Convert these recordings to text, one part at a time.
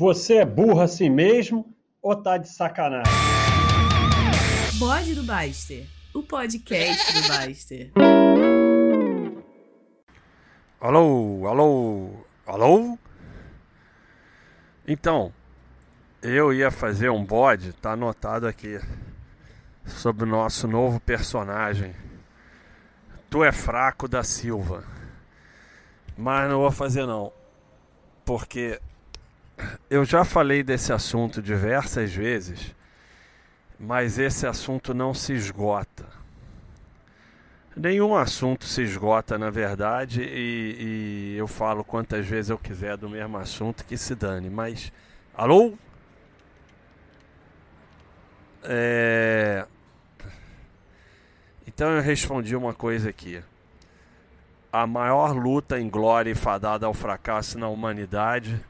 Você é burro assim mesmo ou tá de sacanagem? Bode do Baster, o podcast do Baster. Alô, alô, alô? Então, eu ia fazer um bode, tá anotado aqui, sobre o nosso novo personagem. Tu é fraco da Silva. Mas não vou fazer não. Porque eu já falei desse assunto diversas vezes, mas esse assunto não se esgota. Nenhum assunto se esgota, na verdade, e, e, eu falo quantas vezes eu quiser do mesmo assunto que se dane. Mas, alô? É... Então eu respondi uma coisa aqui. A maior luta em glória e fadada ao fracasso na humanidade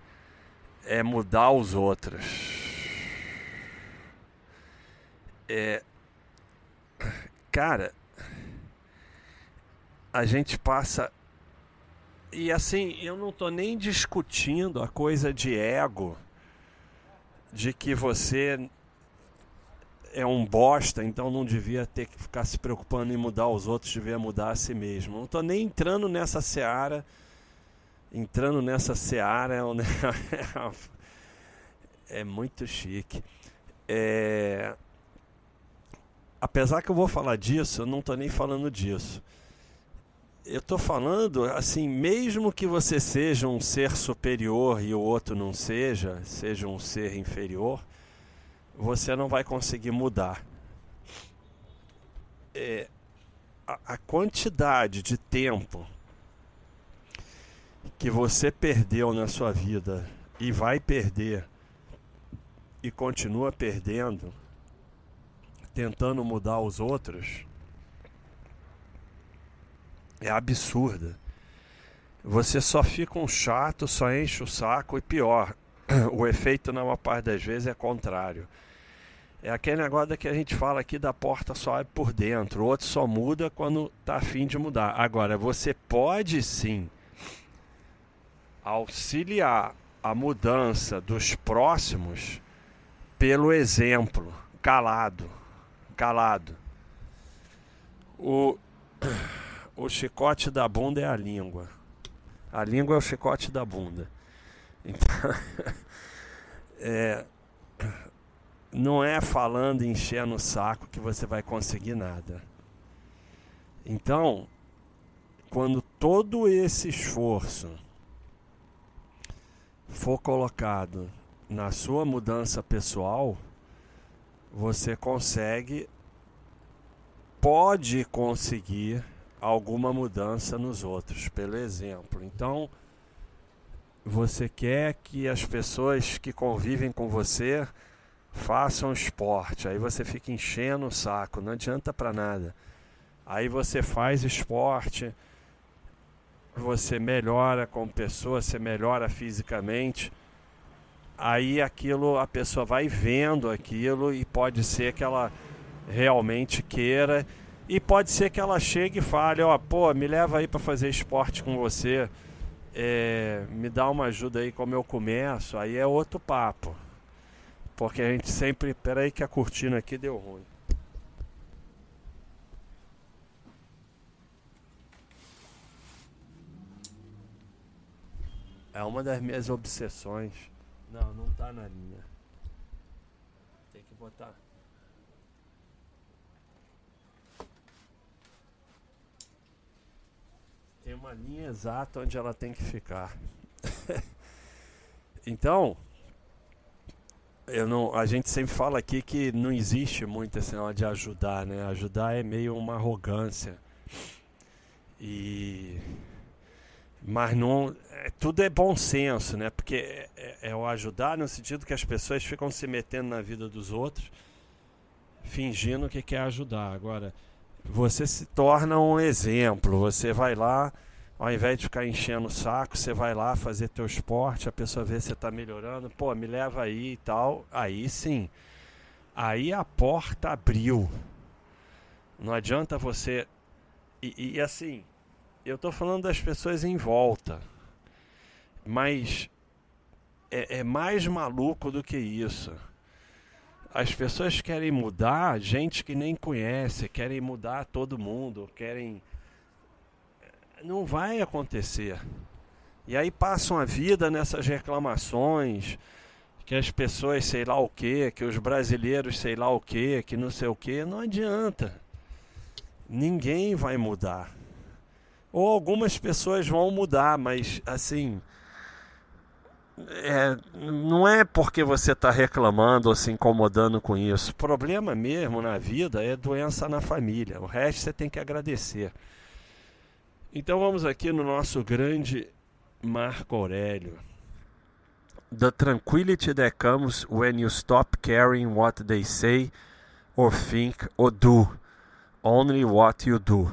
é mudar os outros. É, cara, a gente passa e assim, eu não tô nem discutindo a coisa de ego, de que você é um bosta, então não devia ter que ficar se preocupando em mudar os outros, devia mudar a si mesmo. Não tô nem entrando nessa seara entrando nessa seara é, um, é muito chique. É... Apesar que eu vou falar disso, eu não estou nem falando disso. Eu estou falando assim, mesmo que você seja um ser superior e o outro não seja, seja um ser inferior, você não vai conseguir mudar. É, a, a quantidade de tempo que você perdeu na sua vida e vai perder e continua perdendo, tentando mudar os outros, é absurda. Você só fica um chato, só enche o saco e pior, o efeito na maior parte das vezes é contrário. É aquele negócio que a gente fala aqui da porta só é por dentro, o outro só muda quando está afim de mudar. Agora, você pode sim auxiliar a mudança dos próximos pelo exemplo, calado, calado. O, o chicote da bunda é a língua. A língua é o chicote da bunda. Então, é, não é falando enchendo o saco que você vai conseguir nada. Então, quando todo esse esforço for colocado na sua mudança pessoal, você consegue, pode conseguir alguma mudança nos outros, pelo exemplo. Então, você quer que as pessoas que convivem com você façam esporte, aí você fica enchendo o saco, não adianta para nada. Aí você faz esporte, você melhora como pessoa, você melhora fisicamente, aí aquilo a pessoa vai vendo aquilo e pode ser que ela realmente queira e pode ser que ela chegue e fale, ó, pô, me leva aí para fazer esporte com você, é, me dá uma ajuda aí como eu começo, aí é outro papo. Porque a gente sempre, peraí que a cortina aqui deu ruim. É uma das minhas obsessões. Não, não tá na linha. Tem que botar. Tem uma linha exata onde ela tem que ficar. então, eu não, a gente sempre fala aqui que não existe muito esse negócio de ajudar, né? Ajudar é meio uma arrogância. E mas não é, tudo é bom senso, né? Porque é, é, é, o ajudar no sentido que as pessoas ficam se metendo na vida dos outros, fingindo que quer ajudar. Agora, você se torna um exemplo. Você vai lá, ao invés de ficar enchendo o saco, você vai lá fazer teu esporte, a pessoa vê que você está melhorando, pô, me leva aí e tal. Aí sim, aí a porta abriu. Não adianta você e, e assim eu estou falando das pessoas em volta. Mas é, é mais maluco do que isso. As pessoas querem mudar gente que nem conhece, querem mudar todo mundo, querem. Não vai acontecer. E aí passam a vida nessas reclamações, que as pessoas sei lá o que, que os brasileiros sei lá o que, que não sei o que, não adianta. Ninguém vai mudar. Ou algumas pessoas vão mudar, mas assim. É, não é porque você está reclamando ou se incomodando com isso. O problema mesmo na vida é doença na família. O resto você tem que agradecer. Então vamos aqui no nosso grande Marco Aurélio. The tranquility that comes when you stop caring what they say or think or do, only what you do.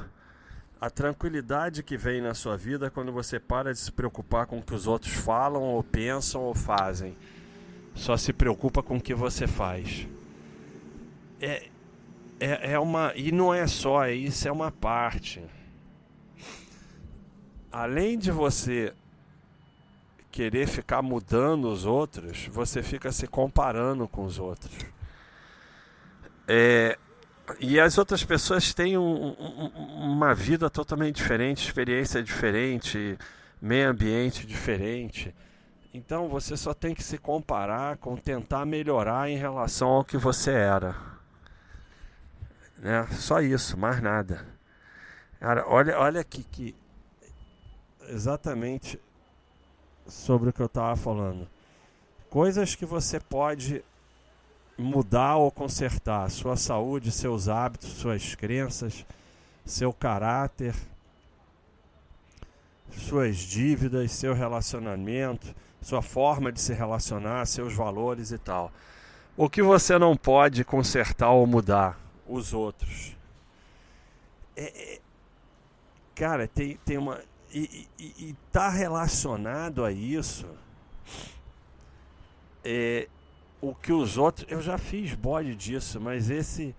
A tranquilidade que vem na sua vida quando você para de se preocupar com o que os outros falam ou pensam ou fazem. Só se preocupa com o que você faz. É, é, é uma. E não é só, isso é uma parte. Além de você querer ficar mudando os outros, você fica se comparando com os outros. É, e as outras pessoas têm um, um, uma vida totalmente diferente, experiência diferente, meio ambiente diferente. Então você só tem que se comparar com tentar melhorar em relação ao que você era. Né? Só isso, mais nada. Cara, olha, olha aqui que exatamente sobre o que eu estava falando. Coisas que você pode mudar ou consertar sua saúde, seus hábitos, suas crenças, seu caráter, suas dívidas, seu relacionamento, sua forma de se relacionar, seus valores e tal. O que você não pode consertar ou mudar? Os outros. É, é, cara, tem, tem uma. E está relacionado a isso. É, o que os outros. Eu já fiz bode disso, mas esse.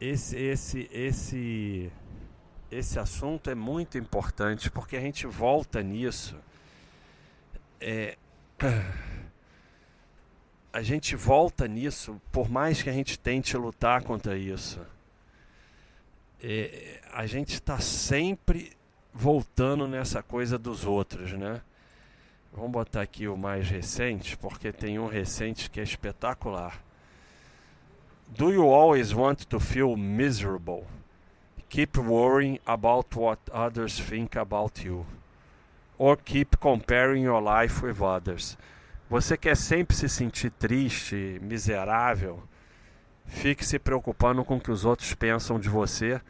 Esse. Esse. Esse. Esse assunto é muito importante porque a gente volta nisso. É, a gente volta nisso, por mais que a gente tente lutar contra isso. É, a gente está sempre voltando nessa coisa dos outros, né? Vamos botar aqui o mais recente, porque tem um recente que é espetacular. Do you always want to feel miserable? Keep worrying about what others think about you. Or keep comparing your life with others. Você quer sempre se sentir triste, miserável? Fique se preocupando com o que os outros pensam de você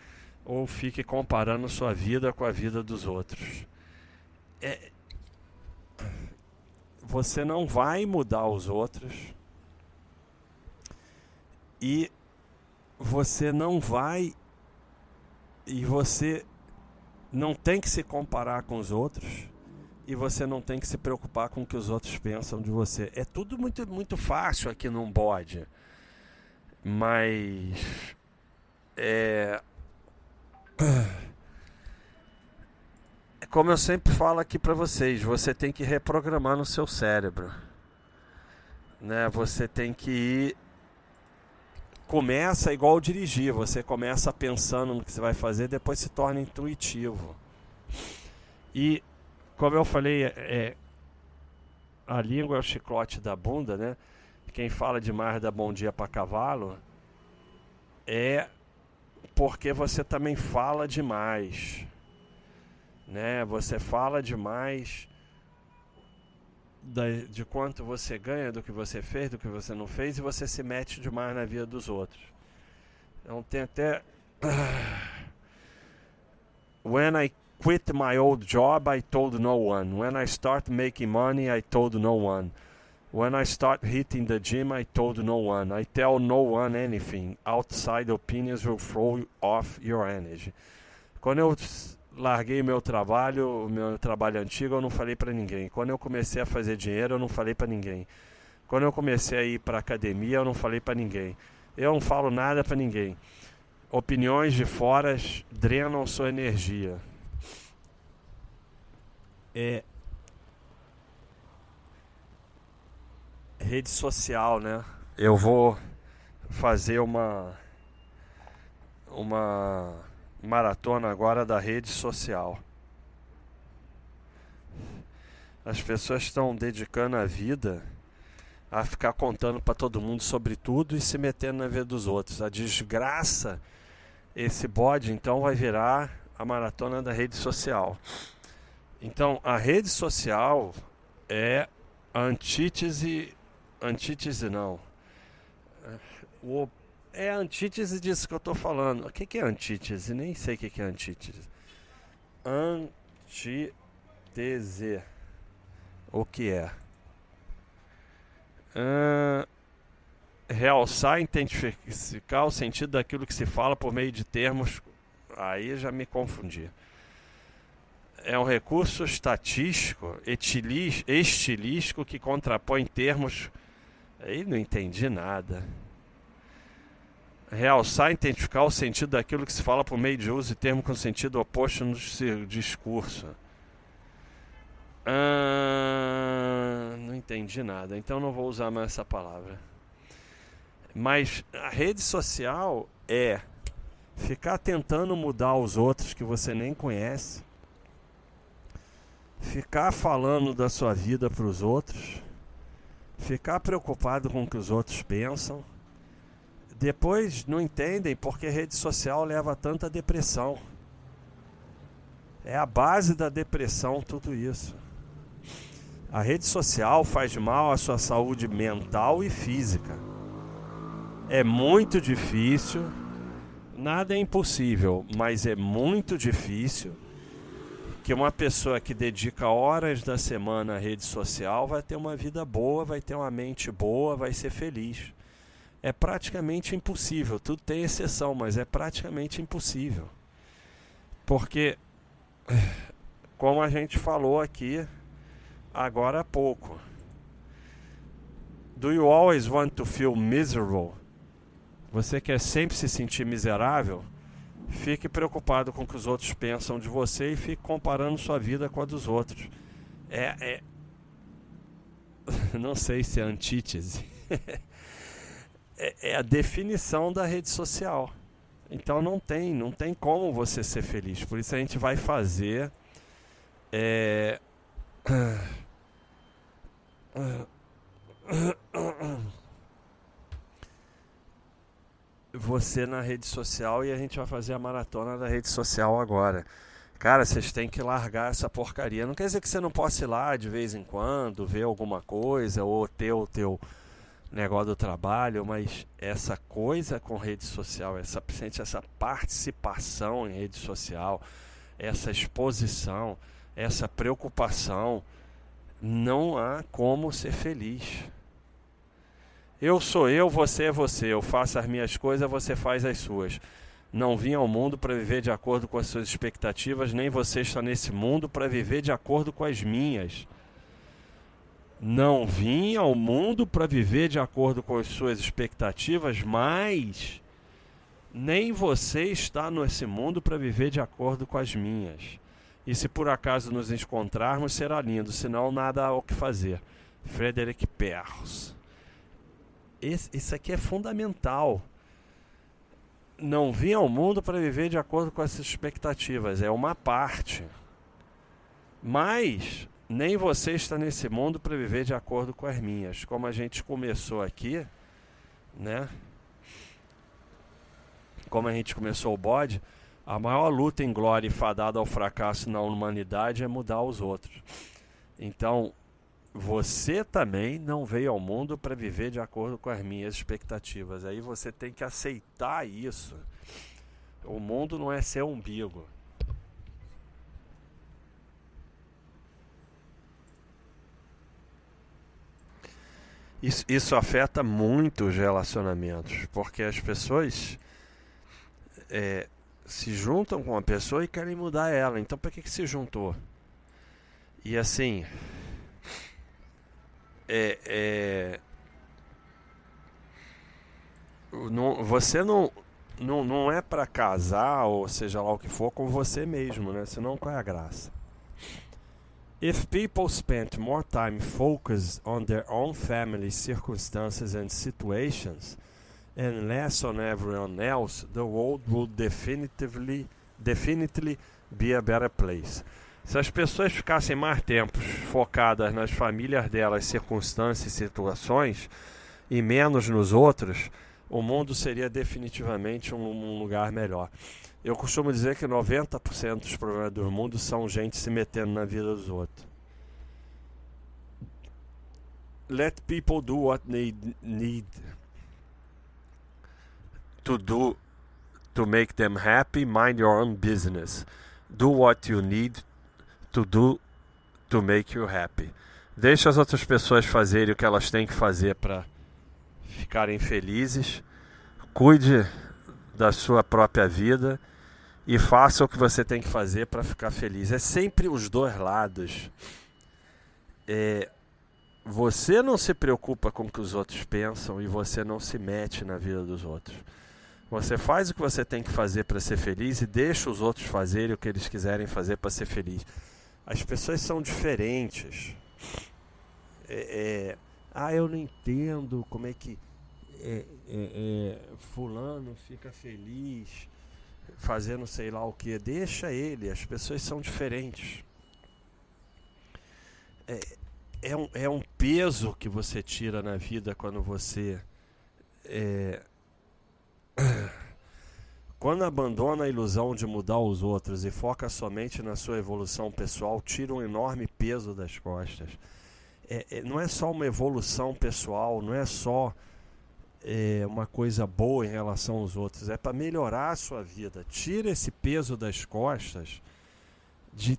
ou fique comparando sua vida com a vida dos outros. É, você não vai mudar os outros e você não vai e você não tem que se comparar com os outros e você não tem que se preocupar com o que os outros pensam de você. É tudo muito muito fácil aqui num bode. Mas é como eu sempre falo aqui para vocês, você tem que reprogramar no seu cérebro. Né? Você tem que ir começa igual dirigir, você começa pensando no que você vai fazer, depois se torna intuitivo. E como eu falei, é, é a língua é o chicote da bunda, né? Quem fala demais dá bom dia para cavalo é porque você também fala demais né? Você fala demais da, de quanto você ganha, do que você fez, do que você não fez, e você se mete demais na vida dos outros. Então tem até. When I quit my old job, I told no one. When I start making money, I told no one. When I start hitting the gym, I told no one. I tell no one anything. Outside opinions will throw off your energy. Quando eu larguei meu trabalho, o meu trabalho antigo, eu não falei para ninguém. Quando eu comecei a fazer dinheiro, eu não falei para ninguém. Quando eu comecei a ir para academia, eu não falei para ninguém. Eu não falo nada para ninguém. Opiniões de fora drenam sua energia. É rede social, né? Eu vou fazer uma uma maratona agora da rede social. As pessoas estão dedicando a vida a ficar contando para todo mundo sobre tudo e se metendo na vida dos outros. A desgraça, esse bode então vai virar a maratona da rede social. Então, a rede social é a antítese, antítese não. O, é a antítese disso que eu estou falando. O que, que é antítese? Nem sei o que, que é antítese. Antítese. O que é? Uh, realçar, identificar o sentido daquilo que se fala por meio de termos. Aí já me confundi. É um recurso estatístico, estilístico que contrapõe termos. Aí não entendi nada. Realçar, identificar o sentido daquilo que se fala por meio de uso de termo com sentido oposto no discurso. Ah, não entendi nada, então não vou usar mais essa palavra. Mas a rede social é ficar tentando mudar os outros que você nem conhece, ficar falando da sua vida para os outros, ficar preocupado com o que os outros pensam. Depois não entendem porque rede social leva tanta depressão. É a base da depressão, tudo isso. A rede social faz mal à sua saúde mental e física. É muito difícil, nada é impossível, mas é muito difícil que uma pessoa que dedica horas da semana à rede social vai ter uma vida boa, vai ter uma mente boa, vai ser feliz. É praticamente impossível, tudo tem exceção, mas é praticamente impossível. Porque, como a gente falou aqui, agora há pouco. Do you always want to feel miserable? Você quer sempre se sentir miserável? Fique preocupado com o que os outros pensam de você e fique comparando sua vida com a dos outros. É, é... não sei se é antítese. é, é a definição da rede social. Então não tem, não tem como você ser feliz. Por isso a gente vai fazer é, você na rede social e a gente vai fazer a maratona da rede social agora. Cara, vocês têm que largar essa porcaria. Não quer dizer que você não possa ir lá de vez em quando, ver alguma coisa, ou ter o teu negócio do trabalho, mas essa coisa com rede social, essa, essa participação em rede social, essa exposição, essa preocupação, não há como ser feliz. Eu sou eu, você é você. Eu faço as minhas coisas, você faz as suas. Não vim ao mundo para viver de acordo com as suas expectativas, nem você está nesse mundo para viver de acordo com as minhas. Não vim ao mundo para viver de acordo com as suas expectativas, mas nem você está nesse mundo para viver de acordo com as minhas. E se por acaso nos encontrarmos, será lindo, senão nada há o que fazer. Frederic Perros. Isso aqui é fundamental. Não vim ao mundo para viver de acordo com essas expectativas, é uma parte. Mas nem você está nesse mundo para viver de acordo com as minhas. Como a gente começou aqui, né? Como a gente começou o bode, a maior luta em glória e fadada ao fracasso na humanidade é mudar os outros. Então, você também não veio ao mundo para viver de acordo com as minhas expectativas. Aí você tem que aceitar isso. O mundo não é seu umbigo. Isso, isso afeta muito os relacionamentos, porque as pessoas é, se juntam com uma pessoa e querem mudar ela. Então, para que, que se juntou? E assim, é, é não, você não, não, não é para casar ou seja lá o que for com você mesmo, né? Senão qual é a graça? If people spent more time focused on their own family circumstances and situations and less on everyone else, the world would definitively, definitely be a better place. Se as pessoas ficassem mais tempos focadas nas famílias delas, circunstâncias e situações, e menos nos outros, o mundo seria definitivamente um, um lugar melhor. Eu costumo dizer que 90% dos problemas do mundo são gente se metendo na vida dos outros. Let people do what they need to do to make them happy. Mind your own business. Do what you need to do to make you happy. Deixe as outras pessoas fazerem o que elas têm que fazer para ficarem felizes. Cuide da sua própria vida e faça o que você tem que fazer para ficar feliz. É sempre os dois lados. É, você não se preocupa com o que os outros pensam e você não se mete na vida dos outros. Você faz o que você tem que fazer para ser feliz e deixa os outros fazerem o que eles quiserem fazer para ser feliz. As pessoas são diferentes. É, é, ah, eu não entendo como é que é, é, é fulano fica feliz fazendo sei lá o que. Deixa ele, as pessoas são diferentes. É, é, um, é um peso que você tira na vida quando você. É, quando abandona a ilusão de mudar os outros e foca somente na sua evolução pessoal, tira um enorme peso das costas. É, é, não é só uma evolução pessoal, não é só é, uma coisa boa em relação aos outros, é para melhorar a sua vida. Tira esse peso das costas de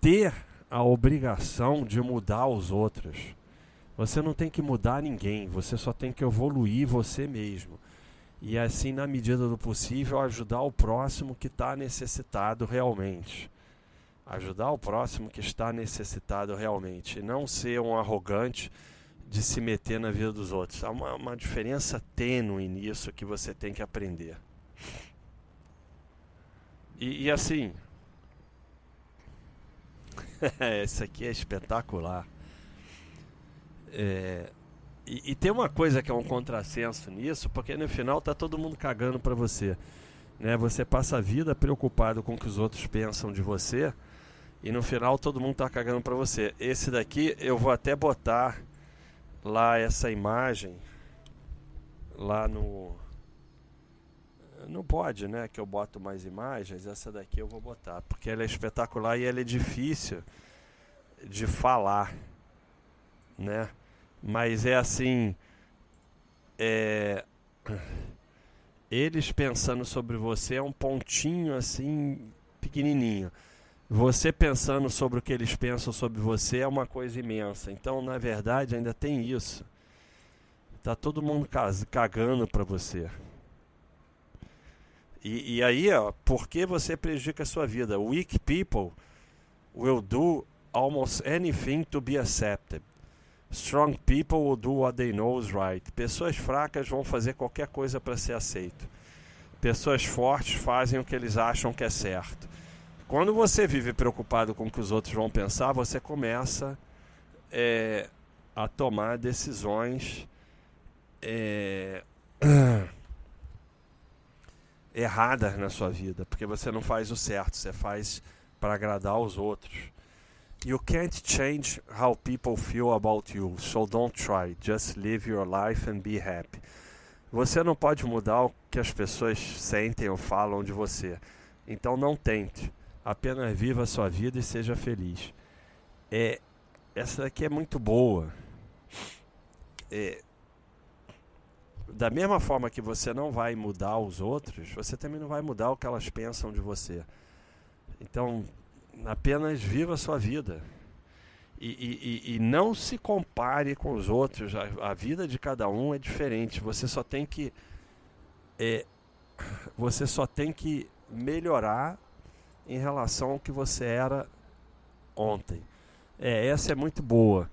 ter a obrigação de mudar os outros. Você não tem que mudar ninguém, você só tem que evoluir você mesmo. E assim, na medida do possível, ajudar o próximo que está necessitado realmente. Ajudar o próximo que está necessitado realmente. E não ser um arrogante de se meter na vida dos outros. Há uma, uma diferença tênue nisso que você tem que aprender. E, e assim. Esse aqui é espetacular. É, e, e, tem uma coisa que é um contrassenso nisso, porque no final tá todo mundo cagando para você. Né? Você passa a vida preocupado com o que os outros pensam de você e no final todo mundo tá cagando para você. Esse daqui eu vou até botar lá essa imagem lá no não pode, né, que eu boto mais imagens, essa daqui eu vou botar, porque ela é espetacular e ela é difícil de falar, né? Mas é assim, é eles pensando sobre você é um pontinho assim pequenininho. Você pensando sobre o que eles pensam sobre você é uma coisa imensa. Então, na verdade, ainda tem isso. Tá todo mundo cagando para você. E, e, aí, ó, por que você prejudica a sua vida? Weak people will do almost anything to be accepted. Strong people will do what they know is right. Pessoas fracas vão fazer qualquer coisa para ser aceito. Pessoas fortes fazem o que eles acham que é certo. Quando você vive preocupado com o que os outros vão pensar, você começa é, a tomar decisões é, erradas na sua vida, porque você não faz o certo, você faz para agradar os outros. You can't change how people feel about you, so don't try. Just live your life and be happy. Você não pode mudar o que as pessoas sentem ou falam de você. Então não tente. Apenas viva a sua vida e seja feliz. É, essa aqui é muito boa. É, da mesma forma que você não vai mudar os outros, você também não vai mudar o que elas pensam de você. Então, apenas viva a sua vida. E, e, e não se compare com os outros. A, a, vida de cada um é diferente. Você só tem que. É, você só tem que melhorar em relação ao que você era ontem. É, essa é muito boa.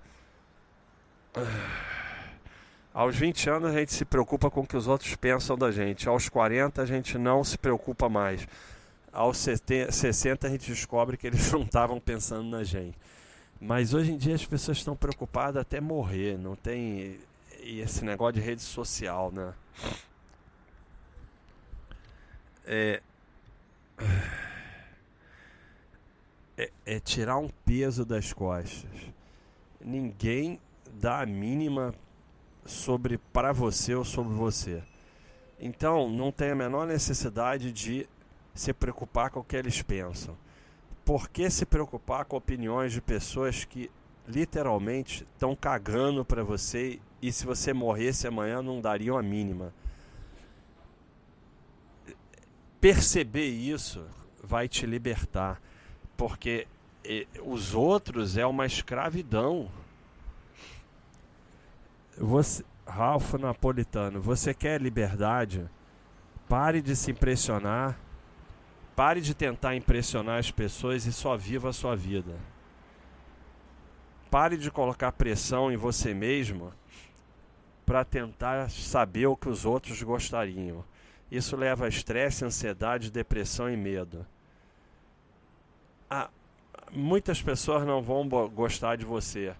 Aos 20 anos a gente se preocupa com o que os outros pensam da gente. Aos 40 a gente não se preocupa mais. Aos 60 a gente descobre que eles não estavam pensando na gente. Mas hoje em dia as pessoas estão preocupadas até morrer, não tem esse negócio de rede social, né? É, é, é tirar um peso das costas. Ninguém dá a mínima sobre para você ou sobre você. Então, não tem a menor necessidade de se preocupar com o que eles pensam. Por que se preocupar com opiniões de pessoas que literalmente estão cagando para você e se você morresse amanhã não dariam a mínima? Perceber isso vai te libertar, porque os outros é uma escravidão. Você, Ralph Napolitano, você quer liberdade? Pare de se impressionar. Pare de tentar impressionar as pessoas e só viva a sua vida. Pare de colocar pressão em você mesmo para tentar saber o que os outros gostariam. Isso leva a estresse, ansiedade, depressão e medo. Muitas pessoas não vão gostar de você.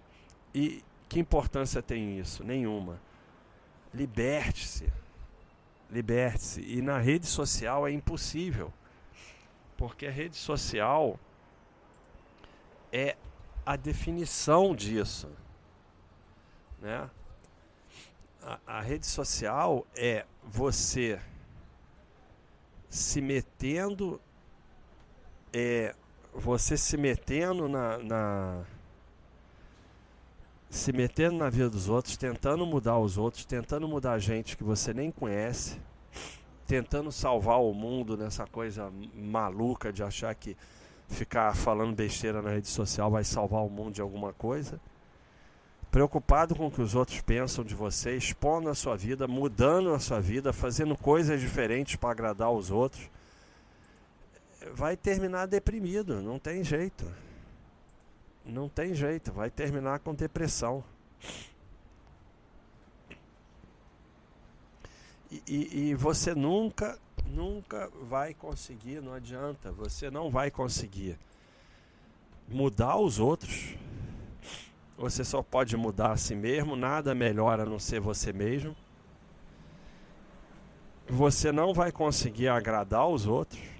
E que importância tem isso? Nenhuma. Liberte-se. Liberte-se. E na rede social é impossível. Porque a rede social é a definição disso. Né? A, a rede social é você se metendo é você se metendo na, na se metendo na vida dos outros, tentando mudar os outros, tentando mudar gente que você nem conhece, tentando salvar o mundo nessa coisa maluca de achar que ficar falando besteira na rede social vai salvar o mundo de alguma coisa. Preocupado com o que os outros pensam de você, expondo a sua vida, mudando a sua vida, fazendo coisas diferentes para agradar os outros, vai terminar deprimido, não tem jeito. Não tem jeito, vai terminar com depressão. E, e, e, você nunca, nunca vai conseguir, não adianta, você não vai conseguir mudar os outros. Você só pode mudar a si mesmo, nada melhor a não ser você mesmo. Você não vai conseguir agradar os outros.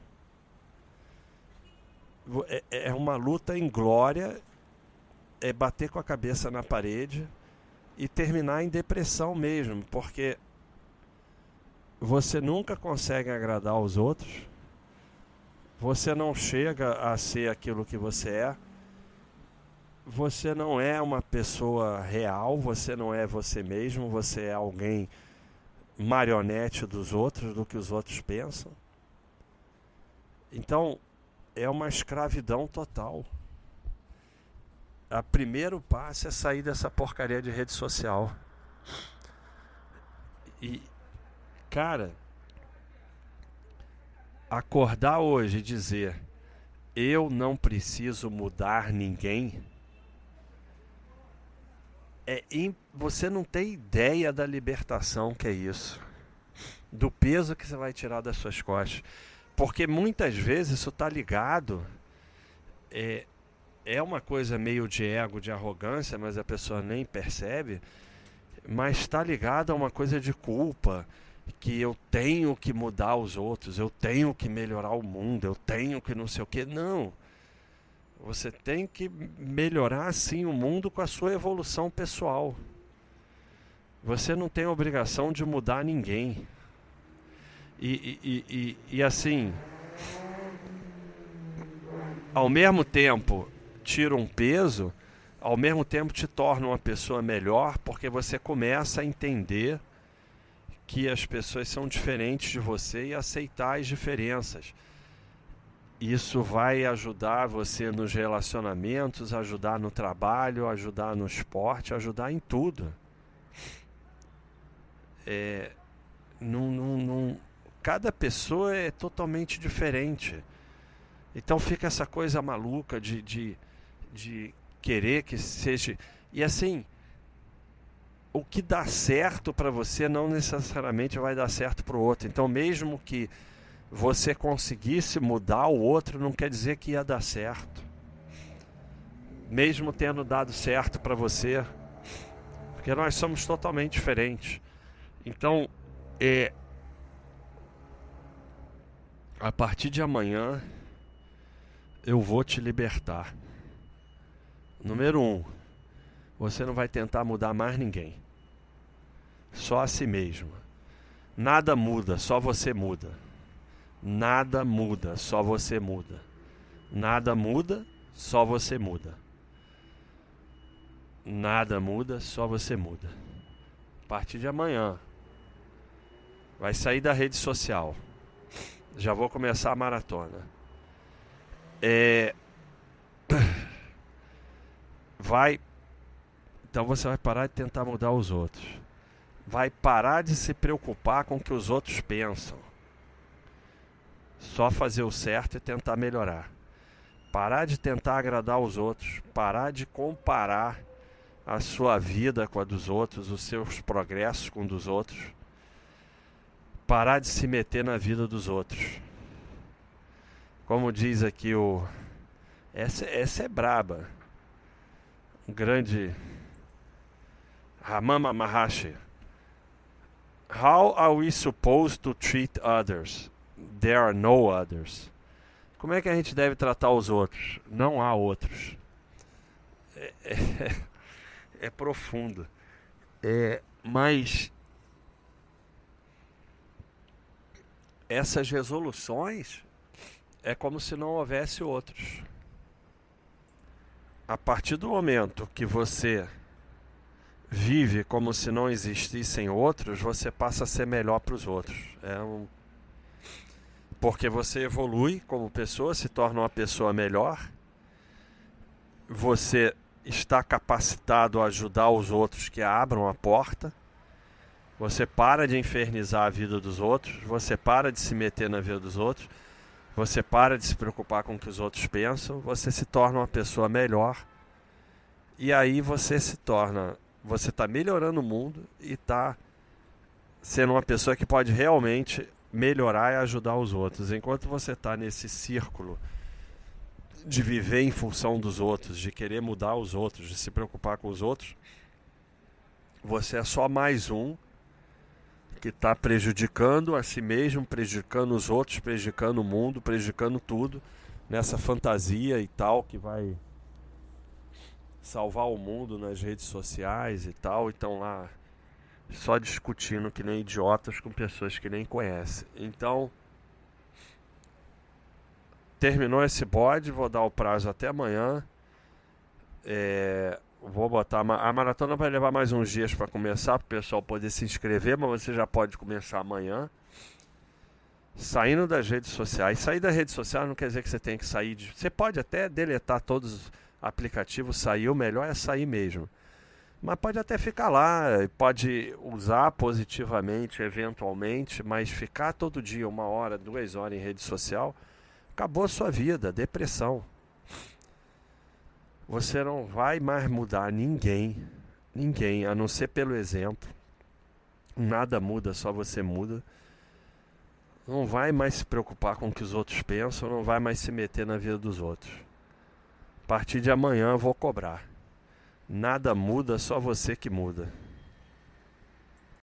É, é uma luta em glória é bater com a cabeça na parede e terminar em depressão mesmo, porque você nunca consegue agradar os outros, você não chega a ser aquilo que você é, você não é uma pessoa real, você não é você mesmo, você é alguém marionete dos outros, do que os outros pensam. Então, é uma escravidão total o primeiro passo é sair dessa porcaria de rede social. E, cara, acordar hoje e dizer eu não preciso mudar ninguém. É, você não tem ideia da libertação que é isso, do peso que você vai tirar das suas costas, porque muitas vezes isso está ligado é, é uma coisa meio de ego, de arrogância, mas a pessoa nem percebe, mas está ligada a uma coisa de culpa, que eu tenho que mudar os outros, eu tenho que melhorar o mundo, eu tenho que não sei o que. Não. Você tem que melhorar sim o mundo com a sua evolução pessoal. Você não tem obrigação de mudar ninguém. E, e, e, e assim, ao mesmo tempo, tira um peso, ao mesmo tempo te torna uma pessoa melhor, porque você começa a entender que as pessoas são diferentes de você e aceitar as diferenças. Isso vai ajudar você nos relacionamentos, ajudar no trabalho, ajudar no esporte, ajudar em tudo. É, num, num, num, cada pessoa é totalmente diferente. Então fica essa coisa maluca de, de de querer que seja. E assim, o que dá certo para você não necessariamente vai dar certo para o outro. Então, mesmo que você conseguisse mudar o outro, não quer dizer que ia dar certo. mesmo tendo dado certo para você, porque nós somos totalmente diferentes. Então, é, a partir de amanhã, eu vou te libertar. Número um, você não vai tentar mudar mais ninguém, só a si mesmo. Nada muda, só você muda. Nada muda, só você muda. Nada muda, só você muda. Nada muda, só você muda. A partir de amanhã, vai sair da rede social. Já vou começar a maratona. É. Vai. Então você vai parar de tentar mudar os outros vai parar de se preocupar com o que os outros pensam. Só fazer o certo e tentar melhorar. Parar de tentar agradar os outros, parar de comparar a sua vida com a dos outros, os seus progressos com os dos outros. Parar de se meter na vida dos outros. Como diz aqui o. Essa, essa é braba. Um grande. Ramama Maharshi How are we supposed to treat others? There are no others. Como é que a gente deve tratar os outros? Não há outros. É, é, é profundo. É, mas essas resoluções é como se não houvesse outros. A partir do momento que você vive como se não existissem outros, você passa a ser melhor para os outros. É um... Porque você evolui como pessoa, se torna uma pessoa melhor. Você está capacitado a ajudar os outros que abram a porta. Você para de infernizar a vida dos outros, você para de se meter na vida dos outros, você para de se preocupar com o que os outros pensam, você se torna uma pessoa melhor. E aí você se torna você está melhorando o mundo e está sendo uma pessoa que pode realmente melhorar e ajudar os outros. Enquanto você está nesse círculo de viver em função dos outros, de querer mudar os outros, de se preocupar com os outros, você é só mais um que está prejudicando a si mesmo, prejudicando os outros, prejudicando o mundo, prejudicando tudo nessa fantasia e tal que vai salvar o mundo nas redes sociais e tal, e estão lá só discutindo que nem idiotas com pessoas que nem conhecem. Então, terminou esse bode, vou dar o prazo até amanhã. É, vou botar a maratona vai levar mais uns dias para começar para o pessoal poder se inscrever, mas você já pode começar amanhã. Saindo das redes sociais. Sair da rede social não quer dizer que você tem que sair de. Você pode até deletar todos aplicativo saiu, melhor é sair mesmo. Mas pode até ficar lá, pode usar positivamente, eventualmente, mas ficar todo dia, uma hora, duas horas em rede social, acabou a sua vida, depressão. Você não vai mais mudar ninguém, ninguém, a não ser pelo exemplo. Nada muda, só você muda. Não vai mais se preocupar com o que os outros pensam, não vai mais se meter na vida dos outros partir de amanhã eu vou cobrar. Nada muda, só você que muda.